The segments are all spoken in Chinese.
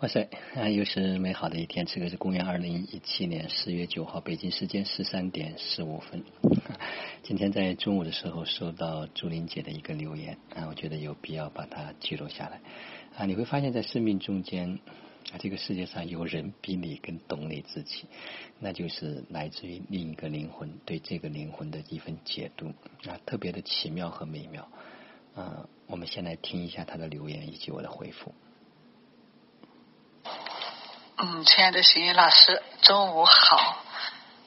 哇塞，啊，又是美好的一天。这个是公元二零一七年四月九号，北京时间十三点十五分。今天在中午的时候收到朱玲姐的一个留言啊，我觉得有必要把它记录下来啊。你会发现在生命中间啊，这个世界上有人比你更懂你自己，那就是来自于另一个灵魂对这个灵魂的一份解读啊，特别的奇妙和美妙啊。我们先来听一下他的留言以及我的回复。嗯，亲爱的邢云老师，中午好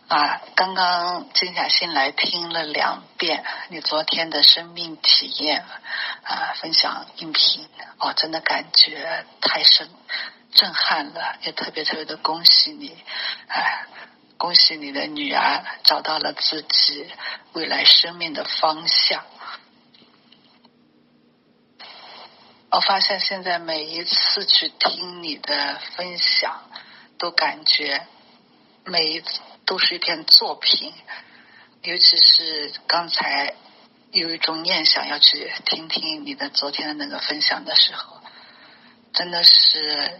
啊！刚刚静下心来听了两遍你昨天的生命体验啊分享音频，哦，真的感觉太深，震撼了，也特别特别的恭喜你，哎，恭喜你的女儿找到了自己未来生命的方向。我发现现在每一次去听你的分享，都感觉每一次都是一篇作品。尤其是刚才有一种念想要去听听你的昨天的那个分享的时候，真的是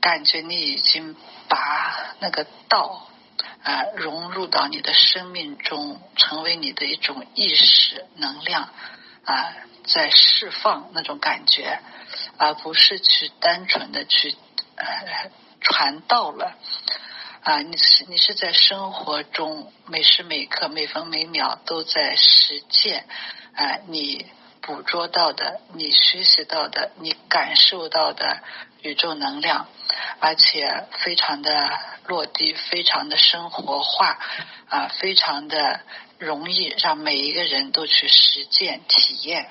感觉你已经把那个道啊融入到你的生命中，成为你的一种意识能量啊。在释放那种感觉，而不是去单纯的去呃传道了啊！你是你是在生活中每时每刻每分每秒都在实践啊！你捕捉到的，你学习到的，你感受到的宇宙能量，而且非常的落地，非常的生活化啊，非常的容易让每一个人都去实践体验。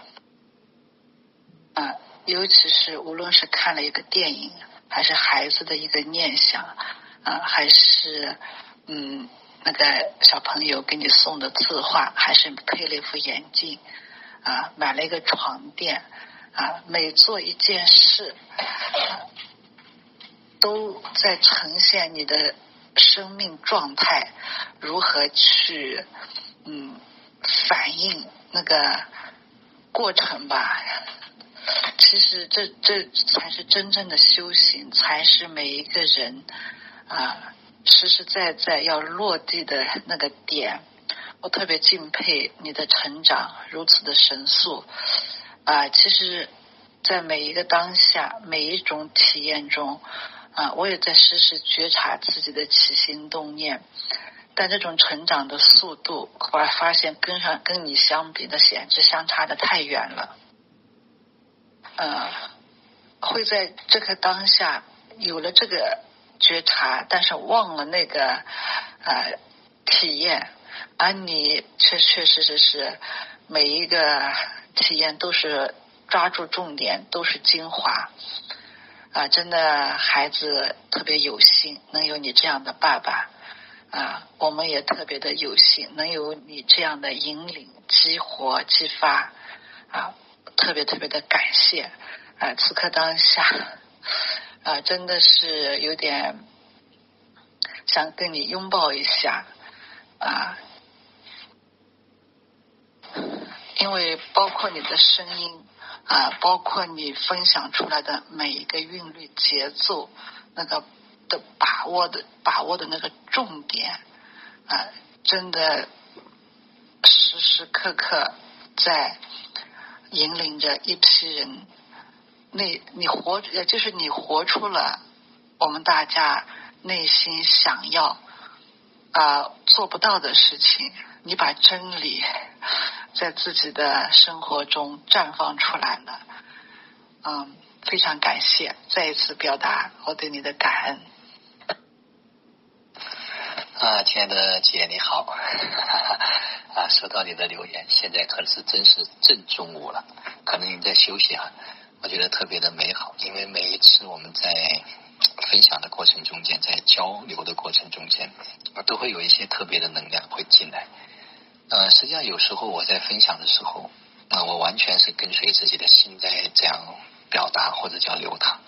啊，尤其是无论是看了一个电影，还是孩子的一个念想，啊，还是嗯那个小朋友给你送的字画，还是配了一副眼镜，啊，买了一个床垫，啊，每做一件事，都在呈现你的生命状态如何去嗯反映那个过程吧。其实这这才是真正的修行，才是每一个人啊实实在在要落地的那个点。我特别敬佩你的成长如此的神速啊！其实，在每一个当下，每一种体验中啊，我也在时时觉察自己的起心动念，但这种成长的速度，我发现跟上跟你相比，的简直相差的太远了。呃，会在这个当下有了这个觉察，但是忘了那个呃体验，而你确确实实是每一个体验都是抓住重点，都是精华啊！真的，孩子特别有幸能有你这样的爸爸啊，我们也特别的有幸能有你这样的引领、激活、激发啊。特别特别的感谢啊！此刻当下啊，真的是有点想跟你拥抱一下啊，因为包括你的声音啊，包括你分享出来的每一个韵律节奏，那个的把握的把握的那个重点啊，真的时时刻刻在。引领着一批人，那你活，也就是你活出了我们大家内心想要啊做不到的事情。你把真理在自己的生活中绽放出来了，嗯，非常感谢，再一次表达我对你的感恩。啊，亲爱的姐，你好。啊，收到你的留言，现在可是真是正中午了，可能你在休息啊。我觉得特别的美好，因为每一次我们在分享的过程中间，在交流的过程中间，都会有一些特别的能量会进来。呃，实际上有时候我在分享的时候，啊，我完全是跟随自己的心在这样表达或者叫流淌，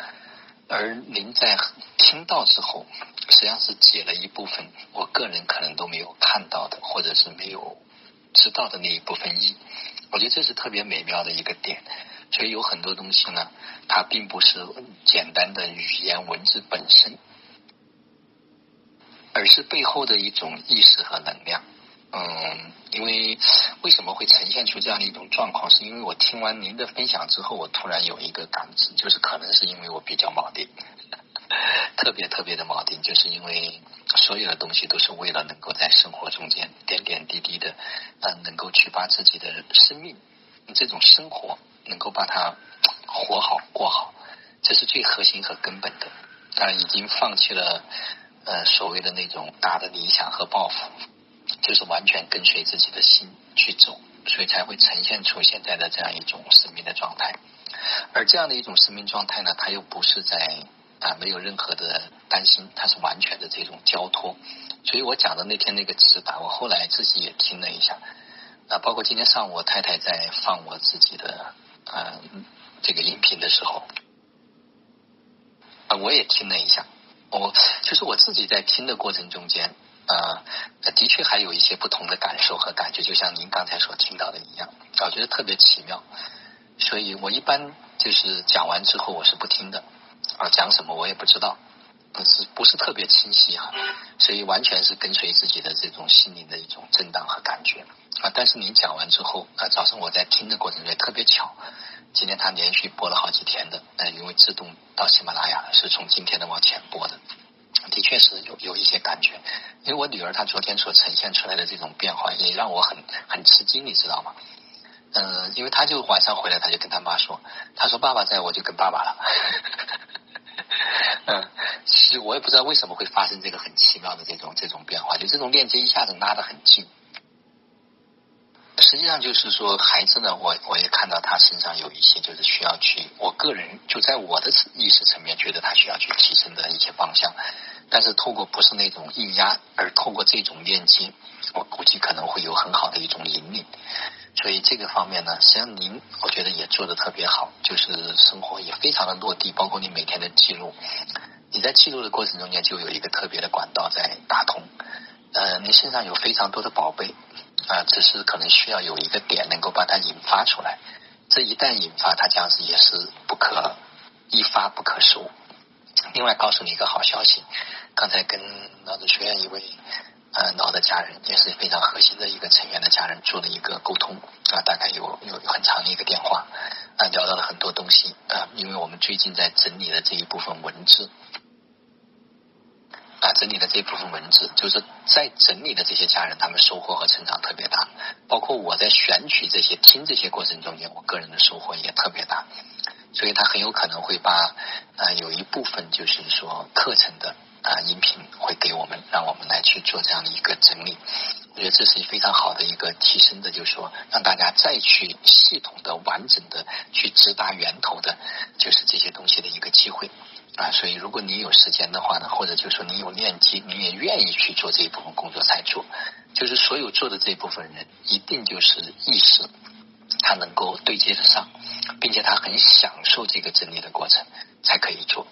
而您在听到之后，实际上是解了一部分我个人可能都没有看到的，或者是没有。知道的那一部分意，我觉得这是特别美妙的一个点。所以有很多东西呢，它并不是简单的语言文字本身，而是背后的一种意识和能量。嗯，因为为什么会呈现出这样的一种状况？是因为我听完您的分享之后，我突然有一个感知，就是可能是因为我比较铆定，特别特别的铆定，就是因为所有的东西都是为了能够在生活中间点点滴滴的，嗯，能够去把自己的生命这种生活能够把它活好过好，这是最核心和根本的。啊，已经放弃了呃所谓的那种大的理想和抱负。就是完全跟随自己的心去走，所以才会呈现出现在的这样一种生命的状态。而这样的一种生命状态呢，它又不是在啊没有任何的担心，它是完全的这种交托。所以我讲的那天那个直达，我后来自己也听了一下啊，包括今天上午我太太在放我自己的啊这个音频的时候啊，我也听了一下。我就是我自己在听的过程中间。啊，的确还有一些不同的感受和感觉，就像您刚才所听到的一样，我觉得特别奇妙。所以我一般就是讲完之后我是不听的，啊，讲什么我也不知道，不是不是特别清晰哈，所以完全是跟随自己的这种心灵的一种震荡和感觉啊。但是您讲完之后啊，早上我在听的过程中也特别巧，今天他连续播了好几天的，呃，因为自动到喜马拉雅是从今天的往前播的。的确是有有一些感觉，因为我女儿她昨天所呈现出来的这种变化，也让我很很吃惊，你知道吗？嗯，因为她就晚上回来，她就跟她妈说，她说爸爸在我就跟爸爸了。嗯，其实我也不知道为什么会发生这个很奇妙的这种这种变化，就这种链接一下子拉得很近。实际上就是说，孩子呢，我我也看到他身上有一些就是需要去，我个人就在我的意识层面觉得他需要去提升的一些方向。但是透过不是那种硬压，而透过这种链接，我估计可能会有很好的一种引领。所以这个方面呢，实际上您我觉得也做的特别好，就是生活也非常的落地，包括你每天的记录，你在记录的过程中间就有一个特别的管道在打通。呃，你身上有非常多的宝贝啊，只是可能需要有一个点能够把它引发出来。这一旦引发，它这样子也是不可一发不可收。另外，告诉你一个好消息。刚才跟脑子学院一位呃脑的家人，也是非常核心的一个成员的家人做了一个沟通啊，大概有有很长的一个电话啊，聊到了很多东西啊，因为我们最近在整理的这一部分文字啊，整理的这部分文字，就是在整理的这些家人，他们收获和成长特别大，包括我在选取这些听这些过程中间，我个人的收获也特别大，所以他很有可能会把啊有一部分就是说课程的。啊，音频会给我们，让我们来去做这样的一个整理。我觉得这是非常好的一个提升的，就是说让大家再去系统的、完整的去直达源头的，就是这些东西的一个机会啊。所以，如果你有时间的话呢，或者就是说你有链接，你也愿意去做这一部分工作才做。就是所有做的这一部分人，一定就是意识他能够对接得上，并且他很享受这个整理的过程，才可以做。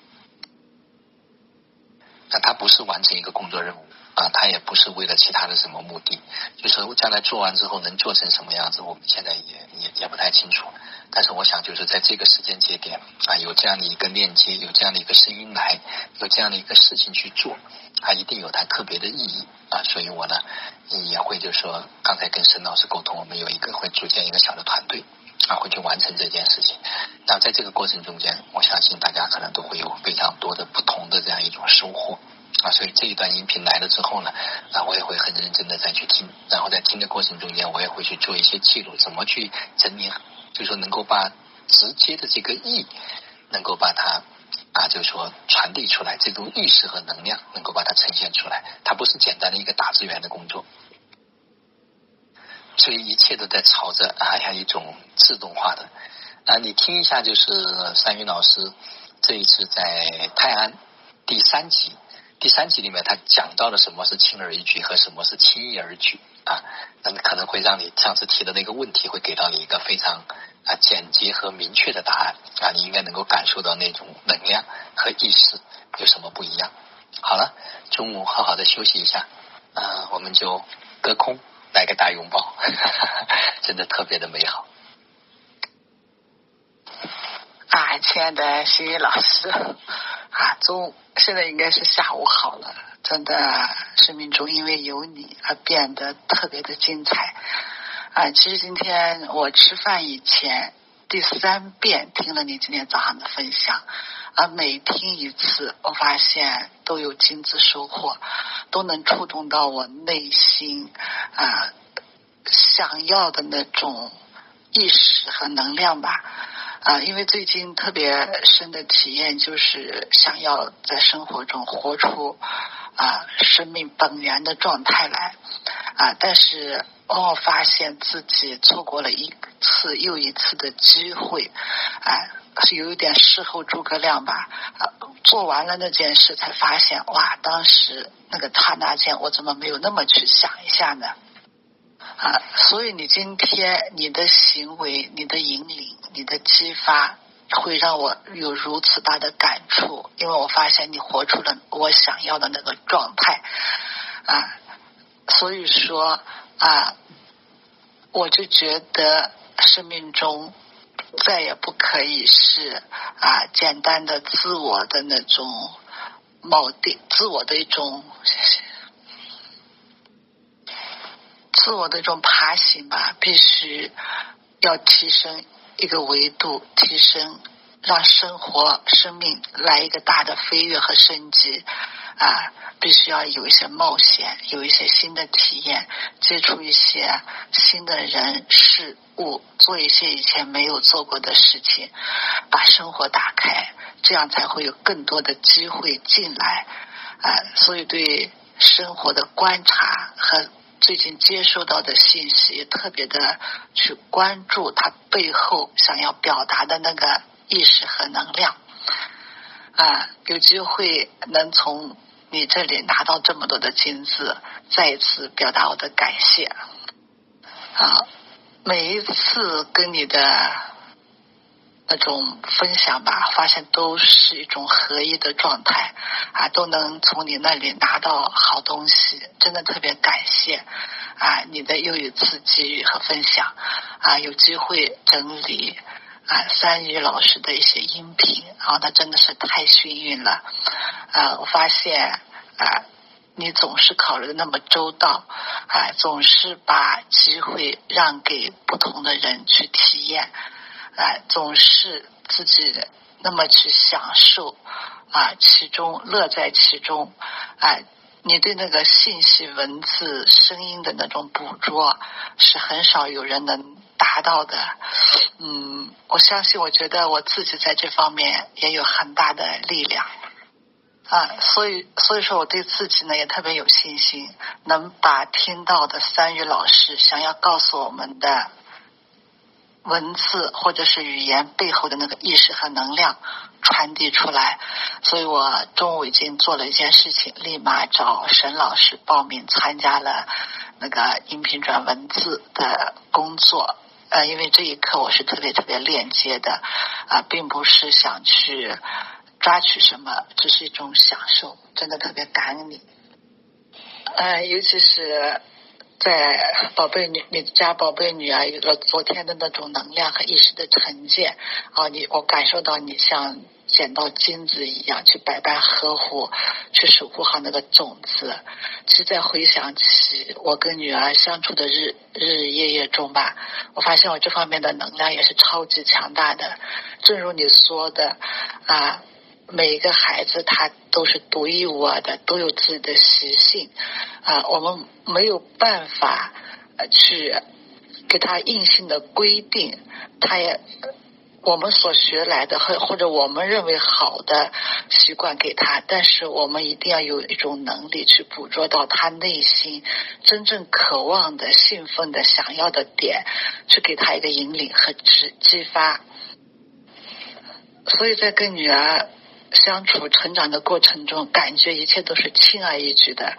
那他不是完成一个工作任务啊，他也不是为了其他的什么目的，就是将来做完之后能做成什么样子，我们现在也也也不太清楚。但是我想，就是在这个时间节点啊，有这样的一个链接，有这样的一个声音来，有这样的一个事情去做，它一定有它特别的意义啊。所以我呢也会就是说，刚才跟沈老师沟通，我们有一个会组建一个小的团队啊，会去完成这件事情。那在这个过程中间，我相信大家可能都会有非常多的不同的这样一种收获啊。所以这一段音频来了之后呢，啊，我也会很认真的再去听，然后在听的过程中间，我也会去做一些记录，怎么去整理，就是说能够把直接的这个意，能够把它啊，就是说传递出来，这种意识和能量能够把它呈现出来，它不是简单的一个打字员的工作。所以一切都在朝着啊，一种自动化的。啊，你听一下，就是三云老师这一次在泰安第三集，第三集里面他讲到了什么是轻而易举和什么是轻易而举啊，那可能会让你上次提的那个问题会给到你一个非常啊简洁和明确的答案啊，你应该能够感受到那种能量和意识有什么不一样。好了，中午好好的休息一下啊，我们就隔空来个大拥抱，真的特别的美好。啊，亲爱的心宇老师，啊，中午现在应该是下午好了，真的，生命中因为有你而变得特别的精彩。啊，其实今天我吃饭以前第三遍听了你今天早上的分享，啊每听一次，我发现都有金子收获，都能触动到我内心啊想要的那种意识和能量吧。啊，因为最近特别深的体验就是想要在生活中活出啊生命本源的状态来啊，但是往往发现自己错过了一次又一次的机会，啊，是有一点事后诸葛亮吧，啊，做完了那件事才发现哇，当时那个刹那间我怎么没有那么去想一下呢？啊，所以你今天你的行为、你的引领、你的激发，会让我有如此大的感触，因为我发现你活出了我想要的那个状态啊。所以说啊，我就觉得生命中再也不可以是啊简单的自我的那种锚定，自我的一种。自我的一种爬行吧，必须要提升一个维度，提升让生活、生命来一个大的飞跃和升级啊！必须要有一些冒险，有一些新的体验，接触一些新的人事物，做一些以前没有做过的事情，把生活打开，这样才会有更多的机会进来啊！所以对生活的观察和。最近接收到的信息，特别的去关注他背后想要表达的那个意识和能量啊，有机会能从你这里拿到这么多的金子，再一次表达我的感谢啊！每一次跟你的。那种分享吧，发现都是一种合一的状态啊，都能从你那里拿到好东西，真的特别感谢啊！你的又一次给予和分享啊，有机会整理啊三宇老师的一些音频啊，那真的是太幸运了啊！我发现啊，你总是考虑的那么周到啊，总是把机会让给不同的人去体验。哎，总是自己那么去享受啊，其中乐在其中。哎，你对那个信息、文字、声音的那种捕捉，是很少有人能达到的。嗯，我相信，我觉得我自己在这方面也有很大的力量啊。所以，所以说我对自己呢也特别有信心，能把听到的三语老师想要告诉我们的。文字或者是语言背后的那个意识和能量传递出来，所以我中午已经做了一件事情，立马找沈老师报名参加了那个音频转文字的工作。呃，因为这一刻我是特别特别链接的啊，并不是想去抓取什么，只是一种享受，真的特别感恩你。呃，尤其是。在宝贝女，你家宝贝女儿有了昨天的那种能量和意识的沉淀啊，你我感受到你像捡到金子一样去百般呵护，去守护好那个种子。其实，在回想起我跟女儿相处的日日日夜夜中吧，我发现我这方面的能量也是超级强大的。正如你说的啊。每一个孩子他都是独一无二的，都有自己的习性啊，我们没有办法去给他硬性的规定，他也我们所学来的或或者我们认为好的习惯给他，但是我们一定要有一种能力去捕捉到他内心真正渴望的、兴奋的、想要的点，去给他一个引领和激激发。所以在跟女儿。相处成长的过程中，感觉一切都是轻而易举的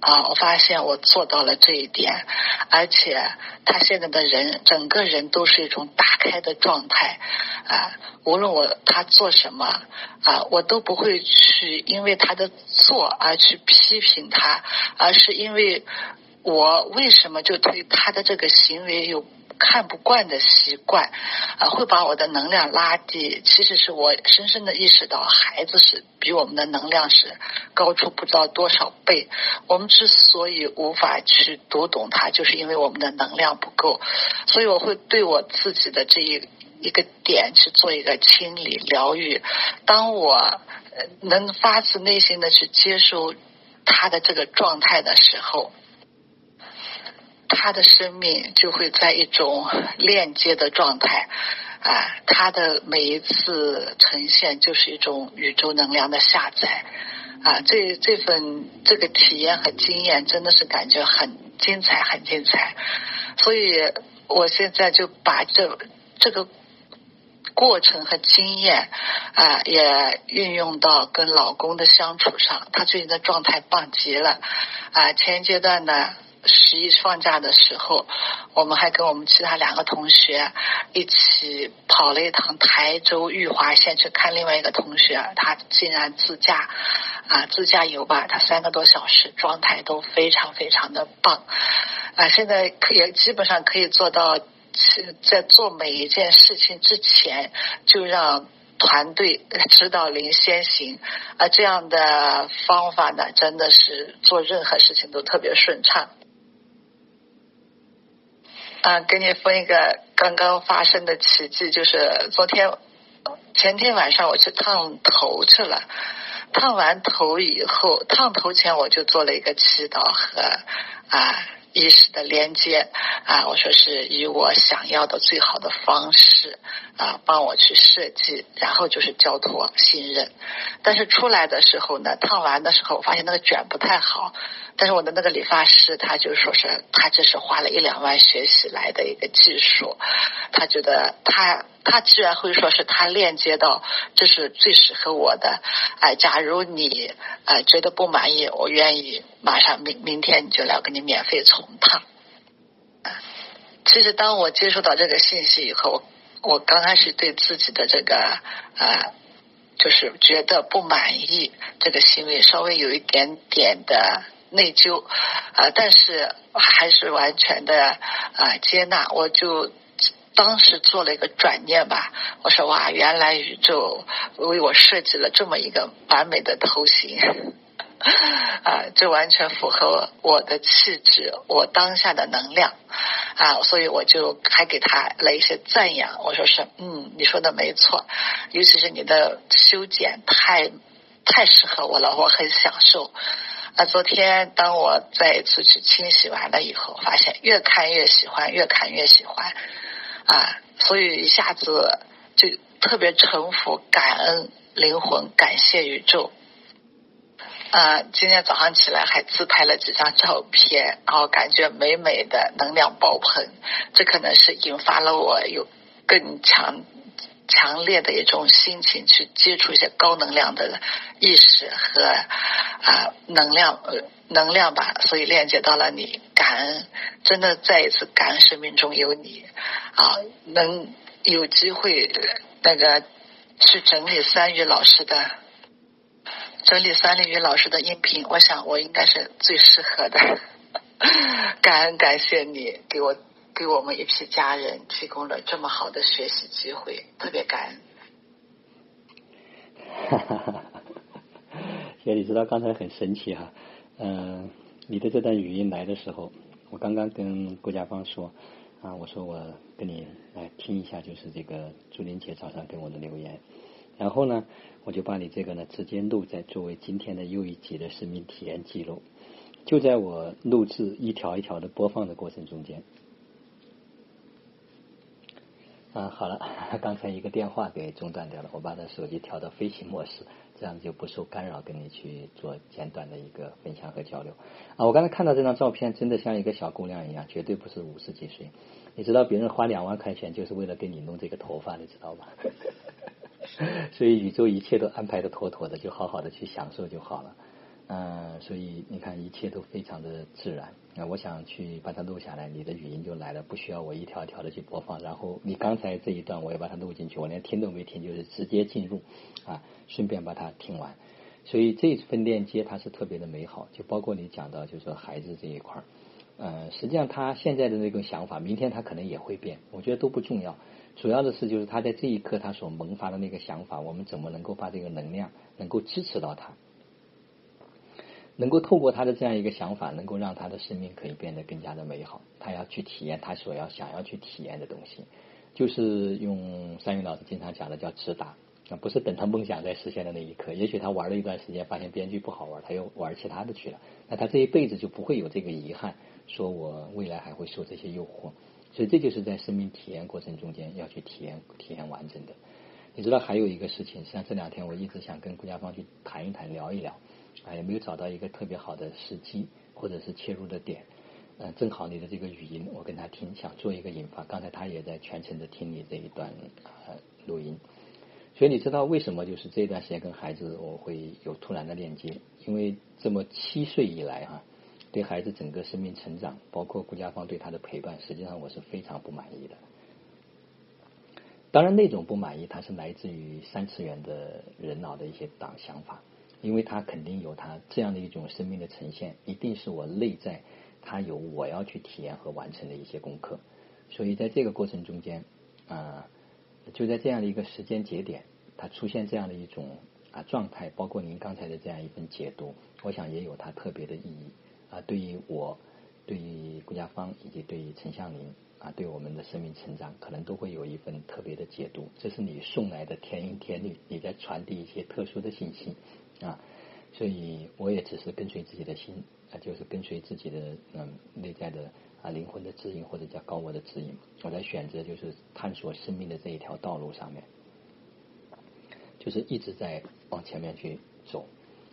啊！我发现我做到了这一点，而且他现在的人，整个人都是一种打开的状态啊！无论我他做什么啊，我都不会去因为他的做而去批评他，而是因为我为什么就对他的这个行为有看不惯的习惯，啊，会把我的能量拉低。其实是我深深的意识到，孩子是比我们的能量是高出不知道多少倍。我们之所以无法去读懂他，就是因为我们的能量不够。所以我会对我自己的这一一个点去做一个清理疗愈。当我能发自内心的去接受他的这个状态的时候。他的生命就会在一种链接的状态，啊，他的每一次呈现就是一种宇宙能量的下载，啊，这这份这个体验和经验真的是感觉很精彩，很精彩。所以我现在就把这这个过程和经验啊，也运用到跟老公的相处上。他最近的状态棒极了，啊，前阶段呢。十一放假的时候，我们还跟我们其他两个同学一起跑了一趟台州玉华县去看另外一个同学，他竟然自驾啊自驾游吧，他三个多小时，状态都非常非常的棒啊！现在可以基本上可以做到，在做每一件事情之前就让团队 指导您先行啊，这样的方法呢，真的是做任何事情都特别顺畅。啊，给你分一个刚刚发生的奇迹，就是昨天前天晚上我去烫头去了，烫完头以后，烫头前我就做了一个祈祷和啊意识的连接啊，我说是以我想要的最好的方式啊帮我去设计，然后就是交托信任，但是出来的时候呢，烫完的时候我发现那个卷不太好。但是我的那个理发师，他就说是他这是花了一两万学习来的一个技术，他觉得他他居然会说是他链接到这是最适合我的，哎，假如你呃觉得不满意，我愿意马上明明天你就来我给你免费重烫。其实当我接触到这个信息以后，我刚开始对自己的这个呃就是觉得不满意这个行为稍微有一点点的。内疚啊，但是还是完全的啊接纳。我就当时做了一个转念吧，我说哇，原来宇宙为我设计了这么一个完美的头型 啊，这完全符合我的气质，我当下的能量啊，所以我就还给他了一些赞扬。我说是，嗯，你说的没错，尤其是你的修剪太太适合我了，我很享受。啊，昨天当我再一次去清洗完了以后，发现越看越喜欢，越看越喜欢，啊，所以一下子就特别臣服、感恩灵魂，感谢宇宙。啊，今天早上起来还自拍了几张照片，然后感觉美美的，能量爆棚，这可能是引发了我有更强。强烈的一种心情去接触一些高能量的意识和啊能量呃能量吧，所以链接到了你感恩，真的再一次感恩生命中有你啊，能有机会那个去整理三宇老师的整理三立宇老师的音频，我想我应该是最适合的，感恩感谢你给我。给我们一批家人提供了这么好的学习机会，特别感恩。哈哈哈！姐，你知道刚才很神奇哈，嗯，你的这段语音来的时候，我刚刚跟郭家芳说啊，我说我跟你来听一下，就是这个朱玲姐早上给我的留言，然后呢，我就把你这个呢直接录在作为今天的又一集的生命体验记录，就在我录制一条一条的播放的过程中间。啊，好了，刚才一个电话给中断掉了，我把他手机调到飞行模式，这样就不受干扰，跟你去做简短的一个分享和交流。啊，我刚才看到这张照片，真的像一个小姑娘一样，绝对不是五十几岁。你知道别人花两万块钱就是为了给你弄这个头发，你知道吗？所以宇宙一切都安排的妥妥的，就好好的去享受就好了。嗯，所以你看，一切都非常的自然。那我想去把它录下来，你的语音就来了，不需要我一条一条的去播放。然后你刚才这一段，我也把它录进去，我连听都没听，就是直接进入啊，顺便把它听完。所以这份链接它是特别的美好，就包括你讲到，就是说孩子这一块儿，呃，实际上他现在的那个想法，明天他可能也会变，我觉得都不重要。主要的是就是他在这一刻他所萌发的那个想法，我们怎么能够把这个能量能够支持到他，能够透过他的这样一个想法，能够让他的生命可以变得更加的美好。他要去体验他所要想要去体验的东西，就是用三云老师经常讲的叫直达。啊，不是等他梦想在实现的那一刻，也许他玩了一段时间，发现编剧不好玩，他又玩其他的去了。那他这一辈子就不会有这个遗憾，说我未来还会受这些诱惑。所以这就是在生命体验过程中间要去体验、体验完整的。你知道还有一个事情，实际上这两天我一直想跟顾家芳去谈一谈、聊一聊，啊，也没有找到一个特别好的时机或者是切入的点。嗯，正好你的这个语音我跟他听，想做一个引发。刚才他也在全程的听你这一段呃录音。所以你知道为什么就是这段时间跟孩子我会有突然的链接？因为这么七岁以来哈，对孩子整个生命成长，包括顾家芳对他的陪伴，实际上我是非常不满意的。当然，那种不满意，它是来自于三次元的人脑的一些党想法，因为他肯定有他这样的一种生命的呈现，一定是我内在他有我要去体验和完成的一些功课。所以在这个过程中间啊。就在这样的一个时间节点，他出现这样的一种啊状态，包括您刚才的这样一份解读，我想也有它特别的意义啊。对于我，对于顾家芳以及对于陈向林啊，对我们的生命成长，可能都会有一份特别的解读。这是你送来的天音天律，你在传递一些特殊的信息啊。所以我也只是跟随自己的心啊，就是跟随自己的嗯内在的。啊，灵魂的指引或者叫高我的指引，我在选择就是探索生命的这一条道路上面，就是一直在往前面去走。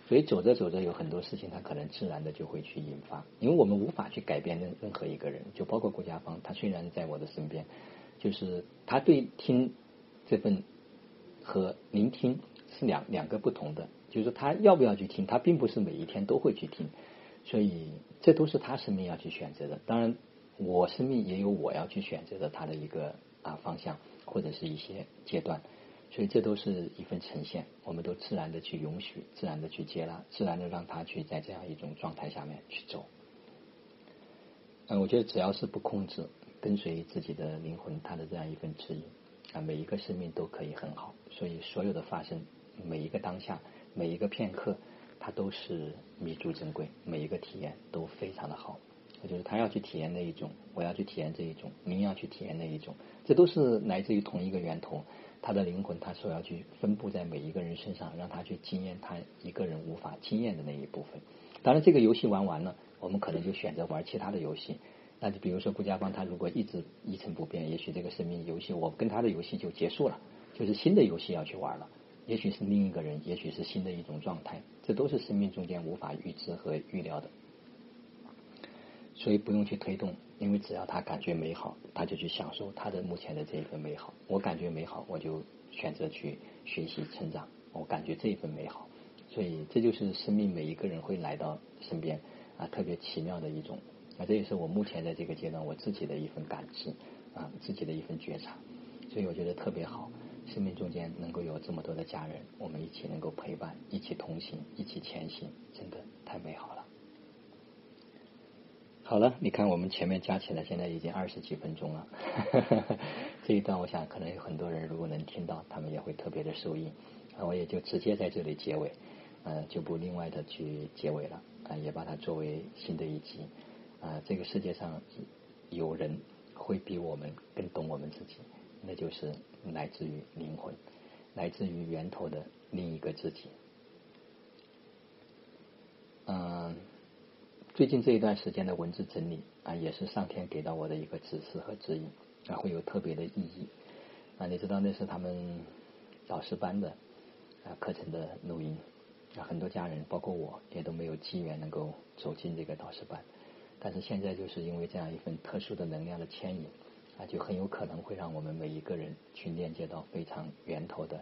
所以走着走着，有很多事情它可能自然的就会去引发，因为我们无法去改变任任何一个人，就包括顾家芳，他虽然在我的身边，就是他对听这份和聆听是两两个不同的，就是他要不要去听，他并不是每一天都会去听。所以，这都是他生命要去选择的。当然，我生命也有我要去选择的他的一个啊方向，或者是一些阶段。所以，这都是一份呈现。我们都自然的去允许，自然的去接纳，自然的让他去在这样一种状态下面去走。嗯，我觉得只要是不控制，跟随自己的灵魂，他的这样一份指引啊，每一个生命都可以很好。所以，所有的发生，每一个当下，每一个片刻。它都是弥足珍贵，每一个体验都非常的好。就是他要去体验那一种，我要去体验这一种，您要去体验那一种，这都是来自于同一个源头。他的灵魂，他所要去分布在每一个人身上，让他去经验他一个人无法经验的那一部分。当然，这个游戏玩完了，我们可能就选择玩其他的游戏。那就比如说顾家邦，他如果一直一成不变，也许这个生命游戏，我跟他的游戏就结束了，就是新的游戏要去玩了。也许是另一个人，也许是新的一种状态，这都是生命中间无法预知和预料的，所以不用去推动，因为只要他感觉美好，他就去享受他的目前的这一份美好。我感觉美好，我就选择去学习成长。我感觉这一份美好，所以这就是生命每一个人会来到身边啊，特别奇妙的一种。啊，这也是我目前在这个阶段我自己的一份感知啊，自己的一份觉察，所以我觉得特别好。生命中间能够有这么多的家人，我们一起能够陪伴，一起同行，一起前行，真的太美好了。好了，你看我们前面加起来，现在已经二十几分钟了。这一段我想可能有很多人如果能听到，他们也会特别的受益。我也就直接在这里结尾，呃，就不另外的去结尾了，啊，也把它作为新的一集。啊，这个世界上有人会比我们更懂我们自己。那就是来自于灵魂，来自于源头的另一个自己。嗯，最近这一段时间的文字整理啊，也是上天给到我的一个指示和指引啊，会有特别的意义啊。你知道那是他们导师班的啊课程的录音啊，很多家人包括我也都没有机缘能够走进这个导师班，但是现在就是因为这样一份特殊的能量的牵引。啊，就很有可能会让我们每一个人去链接到非常源头的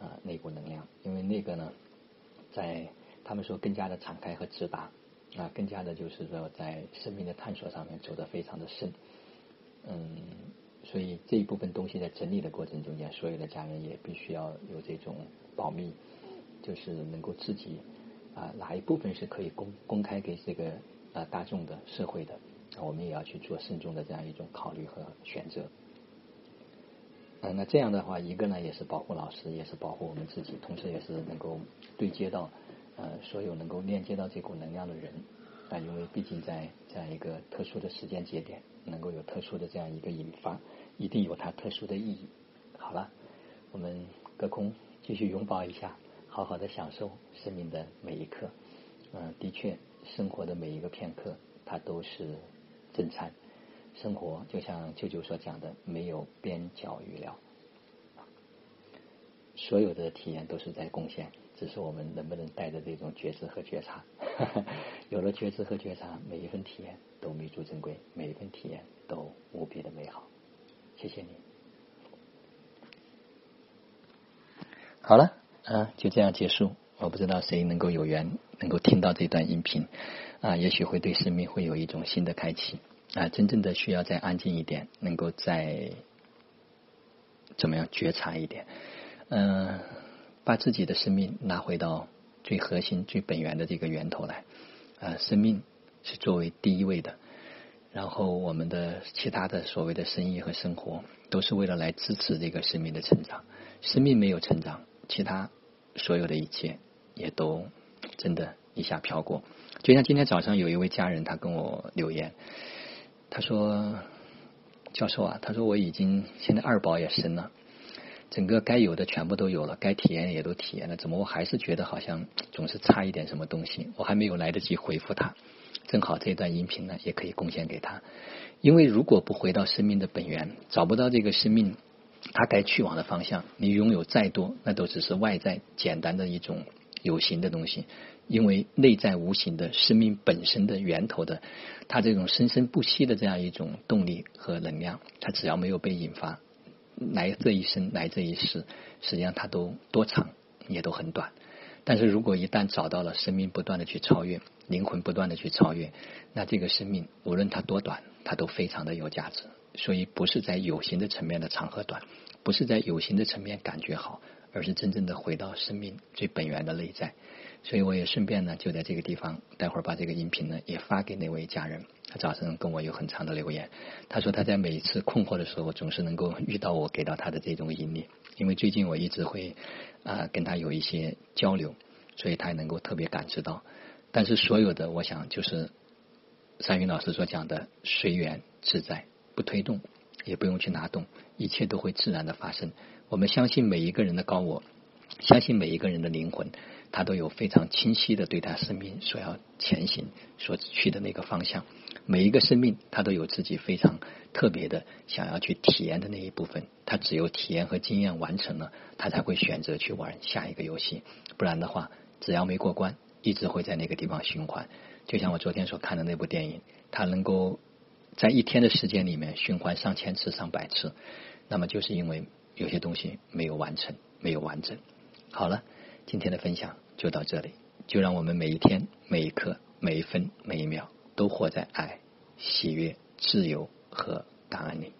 啊那股能量，因为那个呢，在他们说更加的敞开和直达啊，更加的就是说在生命的探索上面走得非常的深，嗯，所以这一部分东西在整理的过程中间，所有的家人也必须要有这种保密，就是能够自己啊哪一部分是可以公公开给这个啊大众的社会的我们也要去做慎重的这样一种考虑和选择。嗯，那这样的话，一个呢也是保护老师，也是保护我们自己，同时也是能够对接到呃所有能够链接到这股能量的人但，因为毕竟在这样一个特殊的时间节点，能够有特殊的这样一个引发，一定有它特殊的意义。好了，我们隔空继续拥抱一下，好好的享受生命的每一刻。嗯，的确，生活的每一个片刻，它都是正餐。生活就像舅舅所讲的，没有边角余料，所有的体验都是在贡献，只是我们能不能带着这种觉知和觉察。有了觉知和觉察，每一份体验都弥足珍贵，每一份体验都无比的美好。谢谢你。好了，啊，就这样结束。我不知道谁能够有缘能够听到这段音频啊，也许会对生命会有一种新的开启。啊，真正的需要再安静一点，能够再怎么样觉察一点，嗯，把自己的生命拿回到最核心、最本源的这个源头来。啊，生命是作为第一位的，然后我们的其他的所谓的生意和生活，都是为了来支持这个生命的成长。生命没有成长，其他所有的一切也都真的一下飘过。就像今天早上有一位家人，他跟我留言。他说：“教授啊，他说我已经现在二宝也生了，整个该有的全部都有了，该体验也都体验了，怎么我还是觉得好像总是差一点什么东西？我还没有来得及回复他，正好这段音频呢也可以贡献给他。因为如果不回到生命的本源，找不到这个生命它该去往的方向，你拥有再多，那都只是外在简单的一种有形的东西。”因为内在无形的生命本身的源头的，它这种生生不息的这样一种动力和能量，它只要没有被引发，来这一生来这一世，实际上它都多长也都很短。但是如果一旦找到了生命不断的去超越，灵魂不断的去超越，那这个生命无论它多短，它都非常的有价值。所以不是在有形的层面的长和短，不是在有形的层面感觉好，而是真正的回到生命最本源的内在。所以我也顺便呢，就在这个地方，待会儿把这个音频呢也发给那位家人。他早上跟我有很长的留言，他说他在每一次困惑的时候，总是能够遇到我给到他的这种引领。因为最近我一直会啊跟他有一些交流，所以他也能够特别感知到。但是所有的，我想就是三云老师所讲的随缘自在，不推动，也不用去拿动，一切都会自然的发生。我们相信每一个人的高我，相信每一个人的灵魂。他都有非常清晰的对他生命所要前行所去的那个方向，每一个生命他都有自己非常特别的想要去体验的那一部分，他只有体验和经验完成了，他才会选择去玩下一个游戏，不然的话，只要没过关，一直会在那个地方循环。就像我昨天所看的那部电影，他能够在一天的时间里面循环上千次、上百次，那么就是因为有些东西没有完成，没有完整。好了，今天的分享。就到这里，就让我们每一天、每一刻、每一分、每一秒，都活在爱、喜悦、自由和答案里。